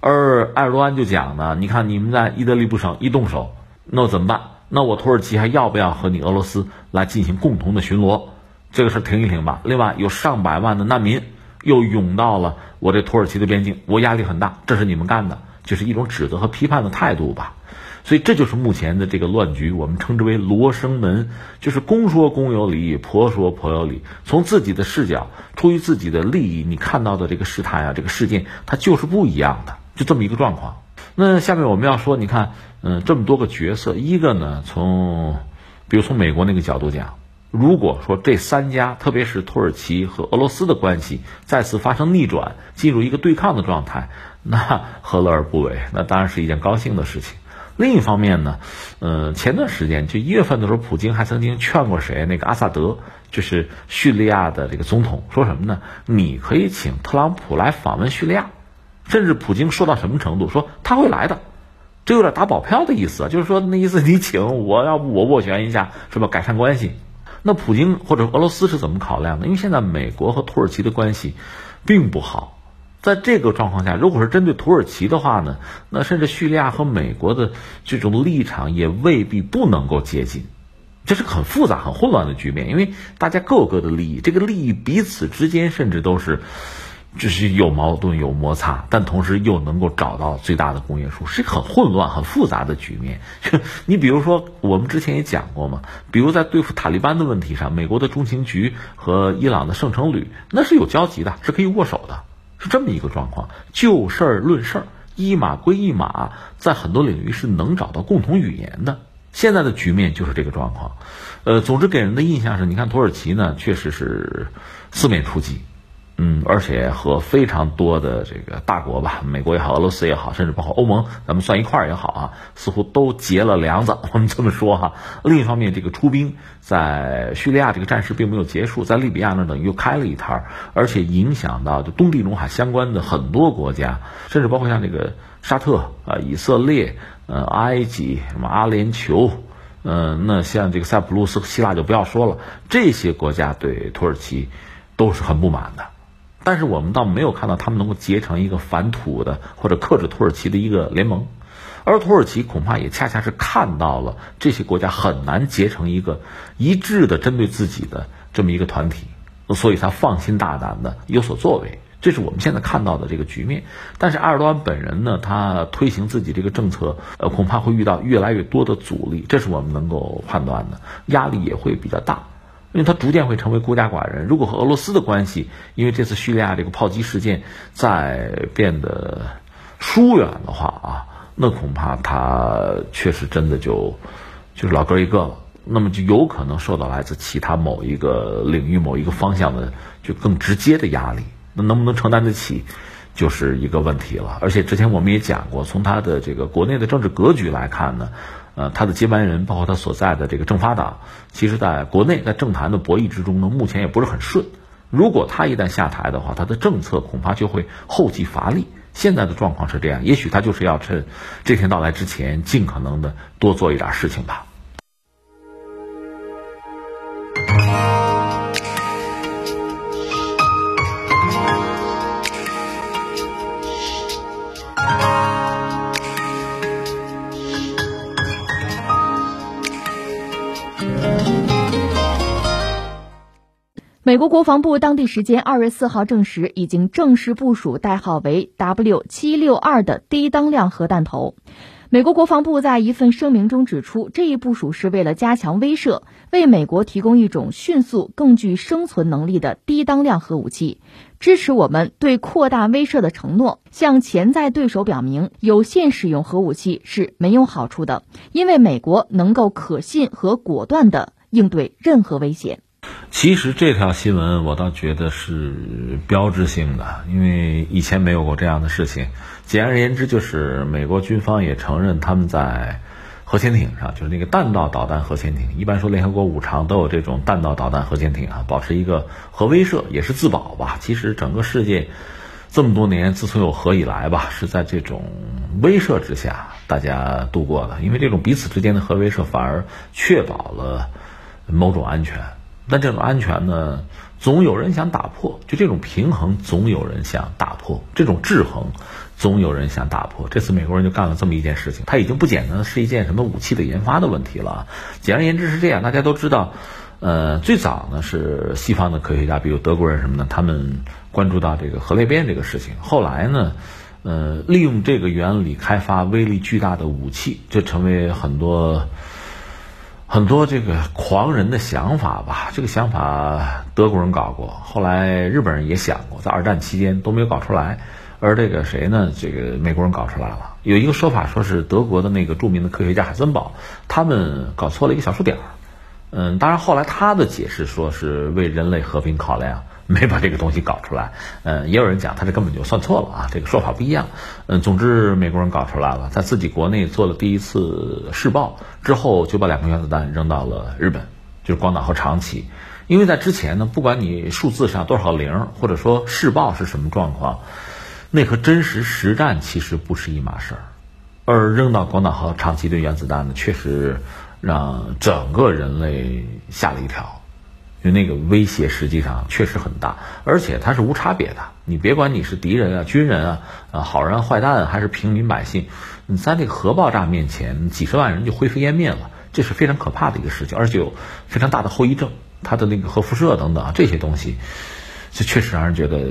而埃尔多安就讲呢，你看你们在伊德利卜省一动手，那怎么办？那我土耳其还要不要和你俄罗斯来进行共同的巡逻？这个事停一停吧。另外，有上百万的难民。又涌到了我这土耳其的边境，我压力很大，这是你们干的，就是一种指责和批判的态度吧。所以这就是目前的这个乱局，我们称之为罗生门，就是公说公有理，婆说婆有理。从自己的视角，出于自己的利益，你看到的这个事态啊，这个事件，它就是不一样的，就这么一个状况。那下面我们要说，你看，嗯，这么多个角色，一个呢，从，比如从美国那个角度讲。如果说这三家，特别是土耳其和俄罗斯的关系再次发生逆转，进入一个对抗的状态，那何乐而不为？那当然是一件高兴的事情。另一方面呢，呃，前段时间就一月份的时候，普京还曾经劝过谁？那个阿萨德，就是叙利亚的这个总统，说什么呢？你可以请特朗普来访问叙利亚，甚至普京说到什么程度？说他会来的，这有点打保票的意思，就是说那意思，你请我，要不我斡旋一下，是吧？改善关系。那普京或者俄罗斯是怎么考量的？因为现在美国和土耳其的关系并不好，在这个状况下，如果是针对土耳其的话呢，那甚至叙利亚和美国的这种立场也未必不能够接近。这是很复杂、很混乱的局面，因为大家各有各的利益，这个利益彼此之间甚至都是。就是有矛盾、有摩擦，但同时又能够找到最大的公约数，是很混乱、很复杂的局面。你比如说，我们之前也讲过嘛，比如在对付塔利班的问题上，美国的中情局和伊朗的圣城旅那是有交集的，是可以握手的，是这么一个状况。就事儿论事儿，一码归一码，在很多领域是能找到共同语言的。现在的局面就是这个状况。呃，总之给人的印象是，你看土耳其呢，确实是四面出击。嗯，而且和非常多的这个大国吧，美国也好，俄罗斯也好，甚至包括欧盟，咱们算一块儿也好啊，似乎都结了梁子。我们这么说哈。另一方面，这个出兵在叙利亚这个战事并没有结束，在利比亚那等于又开了一摊儿，而且影响到就东地中海相关的很多国家，甚至包括像这个沙特啊、以色列、呃、埃及、什么阿联酋，嗯，那像这个塞浦路斯、希腊就不要说了，这些国家对土耳其都是很不满的。但是我们倒没有看到他们能够结成一个反土的或者克制土耳其的一个联盟，而土耳其恐怕也恰恰是看到了这些国家很难结成一个一致的针对自己的这么一个团体，所以他放心大胆的有所作为，这是我们现在看到的这个局面。但是埃尔多安本人呢，他推行自己这个政策，呃，恐怕会遇到越来越多的阻力，这是我们能够判断的，压力也会比较大。因为他逐渐会成为孤家寡人。如果和俄罗斯的关系，因为这次叙利亚这个炮击事件再变得疏远的话啊，那恐怕他确实真的就就是老哥一个了。那么就有可能受到来自其他某一个领域、某一个方向的就更直接的压力。那能不能承担得起，就是一个问题了。而且之前我们也讲过，从他的这个国内的政治格局来看呢。呃，他的接班人，包括他所在的这个政法党，其实在国内在政坛的博弈之中呢，目前也不是很顺。如果他一旦下台的话，他的政策恐怕就会后继乏力。现在的状况是这样，也许他就是要趁这天到来之前，尽可能的多做一点事情吧。美国国防部当地时间二月四号证实，已经正式部署代号为 W 七六二的低当量核弹头。美国国防部在一份声明中指出，这一部署是为了加强威慑，为美国提供一种迅速、更具生存能力的低当量核武器，支持我们对扩大威慑的承诺，向潜在对手表明，有限使用核武器是没有好处的，因为美国能够可信和果断地应对任何危险。其实这条新闻我倒觉得是标志性的，因为以前没有过这样的事情。简而言之，就是美国军方也承认他们在核潜艇上，就是那个弹道导弹核潜艇。一般说，联合国五常都有这种弹道导弹核潜艇啊，保持一个核威慑，也是自保吧。其实整个世界这么多年，自从有核以来吧，是在这种威慑之下大家度过的。因为这种彼此之间的核威慑，反而确保了某种安全。但这种安全呢，总有人想打破；就这种平衡，总有人想打破；这种制衡，总有人想打破。这次美国人就干了这么一件事情，它已经不简单是一件什么武器的研发的问题了。简而言之是这样，大家都知道，呃，最早呢是西方的科学家，比如德国人什么的，他们关注到这个核裂变这个事情。后来呢，呃，利用这个原理开发威力巨大的武器，这成为很多。很多这个狂人的想法吧，这个想法德国人搞过，后来日本人也想过，在二战期间都没有搞出来，而这个谁呢？这个美国人搞出来了。有一个说法说是德国的那个著名的科学家海森堡，他们搞错了一个小数点儿。嗯，当然后来他的解释说是为人类和平考量。没把这个东西搞出来，嗯，也有人讲他这根本就算错了啊，这个说法不一样，嗯，总之美国人搞出来了，在自己国内做了第一次试爆之后，就把两颗原子弹扔到了日本，就是广岛和长崎，因为在之前呢，不管你数字上多少零，或者说试爆是什么状况，那和真实实战其实不是一码事儿，而扔到广岛和长崎的原子弹呢，确实让整个人类吓了一跳。就那个威胁实际上确实很大，而且它是无差别的。你别管你是敌人啊、军人啊、啊好人坏蛋还是平民百姓，你在那个核爆炸面前，几十万人就灰飞烟灭了。这是非常可怕的一个事情，而且有非常大的后遗症，它的那个核辐射等等啊这些东西，这确实让人觉得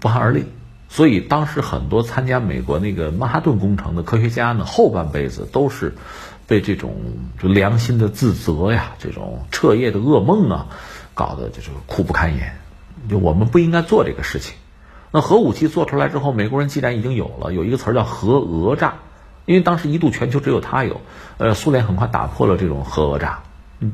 不寒而栗。所以当时很多参加美国那个曼哈顿工程的科学家呢，后半辈子都是被这种就良心的自责呀，这种彻夜的噩梦啊，搞得就是苦不堪言。就我们不应该做这个事情。那核武器做出来之后，美国人既然已经有了，有一个词儿叫核讹诈，因为当时一度全球只有他有，呃，苏联很快打破了这种核讹诈，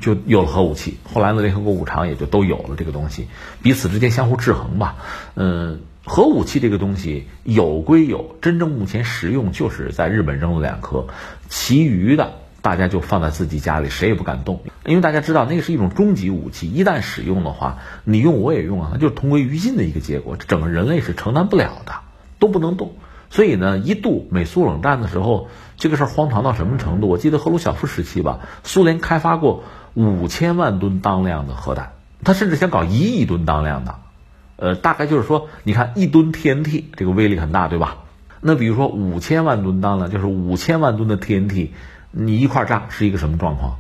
就有了核武器。后来呢，联合国五常也就都有了这个东西，彼此之间相互制衡吧，嗯。核武器这个东西有归有，真正目前实用就是在日本扔了两颗，其余的大家就放在自己家里，谁也不敢动，因为大家知道那个是一种终极武器，一旦使用的话，你用我也用啊，那就是同归于尽的一个结果，整个人类是承担不了的，都不能动。所以呢，一度美苏冷战的时候，这个事儿荒唐到什么程度？我记得赫鲁晓夫时期吧，苏联开发过五千万吨当量的核弹，他甚至想搞一亿吨当量的。呃，大概就是说，你看一吨 TNT 这个威力很大，对吧？那比如说五千万吨当量，就是五千万吨的 TNT，你一块炸是一个什么状况？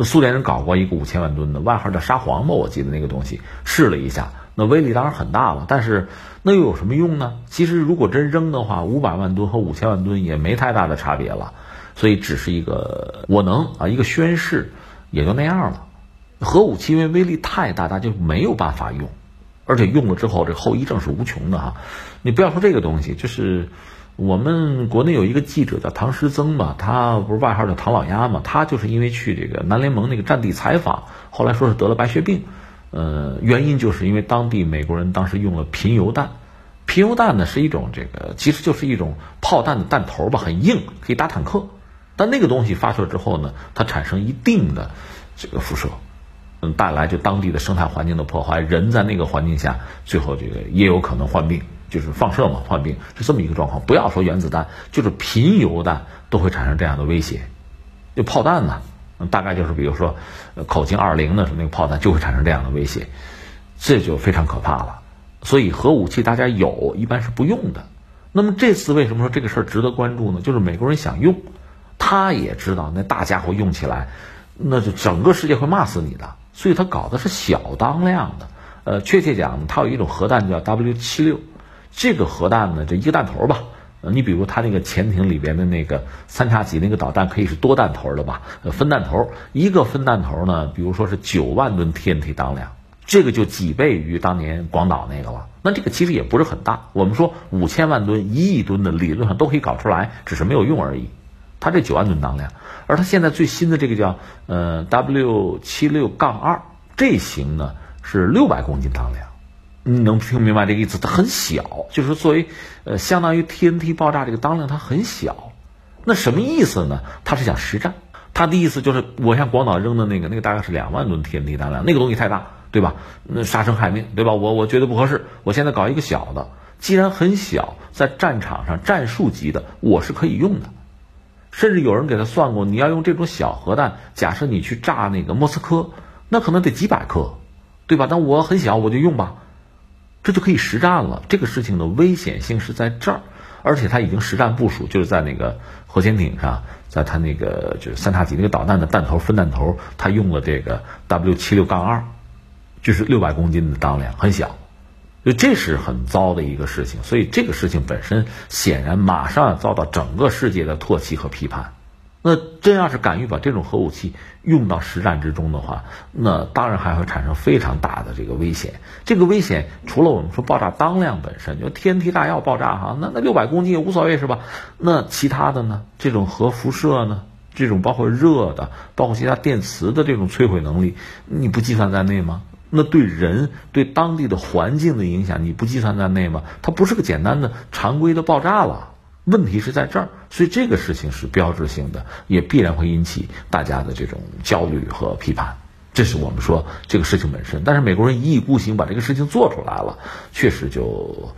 苏联人搞过一个五千万吨的，外号叫沙皇嘛，我记得那个东西试了一下，那威力当然很大了，但是那又有什么用呢？其实如果真扔的话，五百万吨和五千万吨也没太大的差别了，所以只是一个我能啊，一个宣誓，也就那样了。核武器因为威力太大，它就没有办法用。而且用了之后，这后遗症是无穷的哈。你不要说这个东西，就是我们国内有一个记者叫唐时增吧，他不是外号叫唐老鸭嘛，他就是因为去这个南联盟那个战地采访，后来说是得了白血病，呃，原因就是因为当地美国人当时用了贫铀弹，贫铀弹呢是一种这个其实就是一种炮弹的弹头吧，很硬，可以打坦克，但那个东西发射之后呢，它产生一定的这个辐射。嗯，带来就当地的生态环境的破坏，人在那个环境下，最后这个也有可能患病，就是放射嘛，患病是这么一个状况。不要说原子弹，就是贫铀弹都会产生这样的威胁。就炮弹呢，大概就是比如说口径二零的那个炮弹就会产生这样的威胁，这就非常可怕了。所以核武器大家有一般是不用的。那么这次为什么说这个事儿值得关注呢？就是美国人想用，他也知道那大家伙用起来，那就整个世界会骂死你的。所以他搞的是小当量的，呃，确切讲，它有一种核弹叫 W 七六，这个核弹呢，这一个弹头吧，你比如它那个潜艇里边的那个三叉戟那个导弹可以是多弹头的吧，呃，分弹头，一个分弹头呢，比如说是九万吨 TNT 当量，这个就几倍于当年广岛那个了，那这个其实也不是很大，我们说五千万吨、一亿吨的理论上都可以搞出来，只是没有用而已。它这九万吨当量，而它现在最新的这个叫呃 W 七六杠二这型呢是六百公斤当量，你能听明白这个意思？它很小，就是作为呃相当于 TNT 爆炸这个当量它很小，那什么意思呢？它是想实战，它的意思就是我向广岛扔的那个那个大概是两万吨 TNT 当量，那个东西太大，对吧？那杀生害命，对吧？我我觉得不合适，我现在搞一个小的，既然很小，在战场上战术级的我是可以用的。甚至有人给他算过，你要用这种小核弹，假设你去炸那个莫斯科，那可能得几百颗，对吧？但我很小，我就用吧，这就可以实战了。这个事情的危险性是在这儿，而且他已经实战部署，就是在那个核潜艇上，在他那个就是三叉戟那个导弹的弹头分弹头，他用了这个 W 七六杠二，就是六百公斤的当量，很小。就这是很糟的一个事情，所以这个事情本身显然马上要遭到整个世界的唾弃和批判。那真要是敢于把这种核武器用到实战之中的话，那当然还会产生非常大的这个危险。这个危险除了我们说爆炸当量本身，就 TNT 炸药爆炸哈，那那六百公斤也无所谓是吧？那其他的呢？这种核辐射呢？这种包括热的，包括其他电磁的这种摧毁能力，你不计算在内吗？那对人对当地的环境的影响，你不计算在内吗？它不是个简单的常规的爆炸了。问题是在这儿，所以这个事情是标志性的，也必然会引起大家的这种焦虑和批判。这是我们说这个事情本身。但是美国人一意孤行把这个事情做出来了，确实就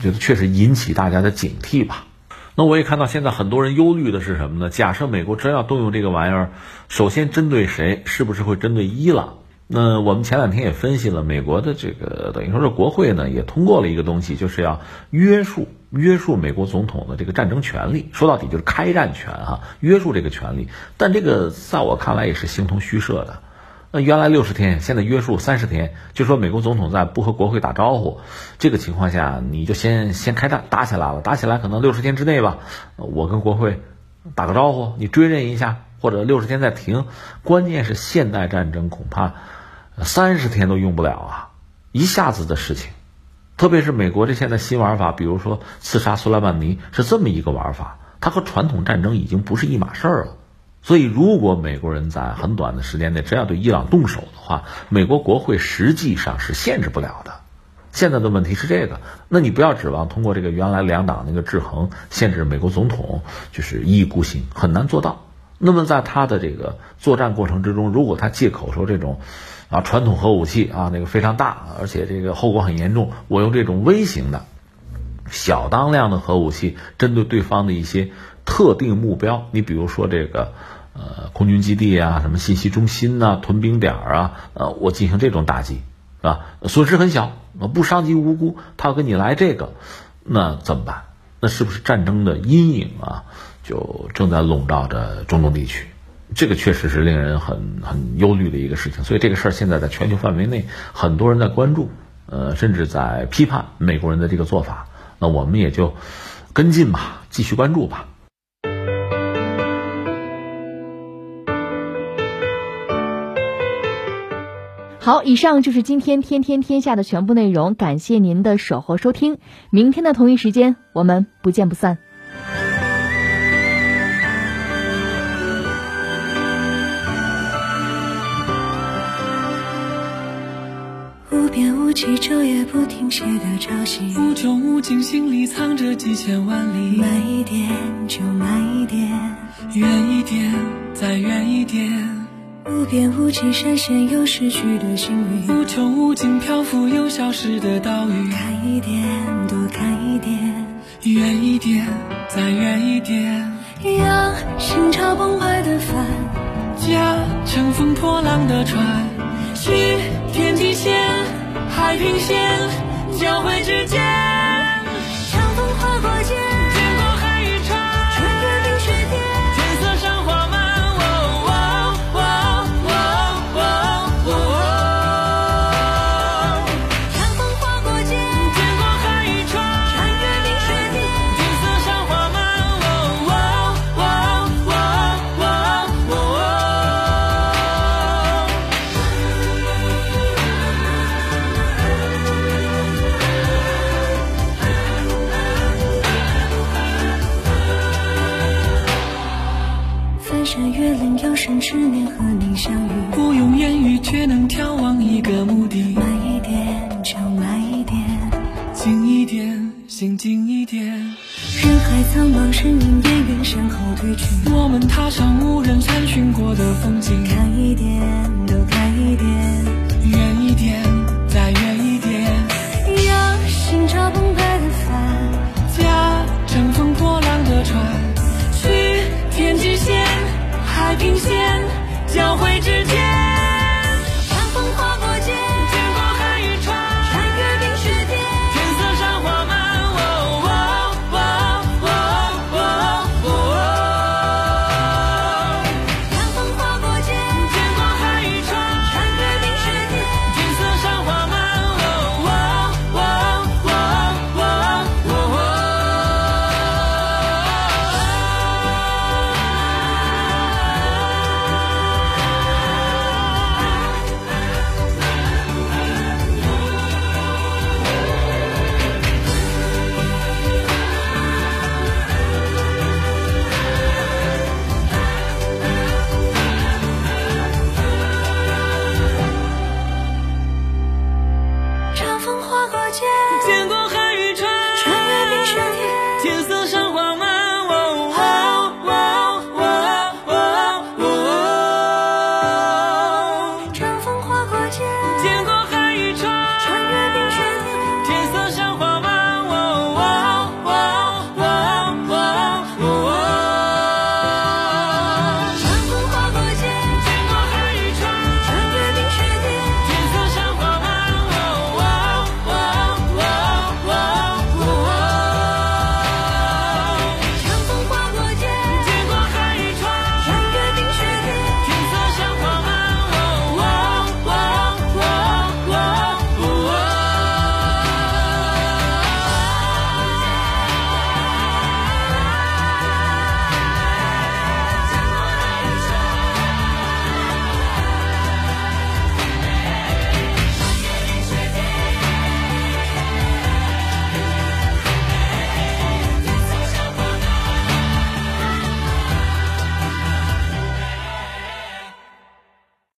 觉得确实引起大家的警惕吧。那我也看到现在很多人忧虑的是什么呢？假设美国真要动用这个玩意儿，首先针对谁？是不是会针对伊朗？那我们前两天也分析了，美国的这个等于说是国会呢，也通过了一个东西，就是要约束约束美国总统的这个战争权利，说到底就是开战权哈，约束这个权利。但这个在我看来也是形同虚设的。那原来六十天，现在约束三十天，就说美国总统在不和国会打招呼这个情况下，你就先先开战打起来了，打起来可能六十天之内吧，我跟国会打个招呼，你追认一下，或者六十天再停。关键是现代战争恐怕三十天都用不了啊，一下子的事情。特别是美国这现在新玩法，比如说刺杀苏莱曼尼是这么一个玩法，它和传统战争已经不是一码事儿了。所以，如果美国人在很短的时间内真要对伊朗动手的话，美国国会实际上是限制不了的。现在的问题是这个，那你不要指望通过这个原来两党那个制衡限制美国总统就是一意孤行，很难做到。那么在他的这个作战过程之中，如果他借口说这种啊传统核武器啊那个非常大，而且这个后果很严重，我用这种微型的小当量的核武器针对对方的一些特定目标，你比如说这个。呃，空军基地啊，什么信息中心呐，屯兵点啊，呃，我进行这种打击，是吧？损失很小，不伤及无辜。他要跟你来这个，那怎么办？那是不是战争的阴影啊，就正在笼罩着中东地区？这个确实是令人很很忧虑的一个事情。所以这个事儿现在在全球范围内，很多人在关注，呃，甚至在批判美国人的这个做法。那我们也就跟进吧，继续关注吧。好，以上就是今天天天天下的全部内容，感谢您的守候收听。明天的同一时间，我们不见不散。无边无际，昼夜不停歇的潮汐，无穷无尽，心里藏着几千万里。慢一点，就慢一点，远一点，再远一点。无边无际，闪现又逝去的幸运；无穷无尽，漂浮又消失的岛屿。看一点，多看一点，远一点，再远一点，让心潮澎湃的帆，驾乘风破浪的船，去天际线、海平线交汇之间。近一点，人海苍茫，身影边缘，向后退去。我们踏上无人探寻过的风景。看一点，都看一点，远一点，再远一点。要心潮澎湃的帆，驾乘风破浪的船，去天际线，海平线交汇之间。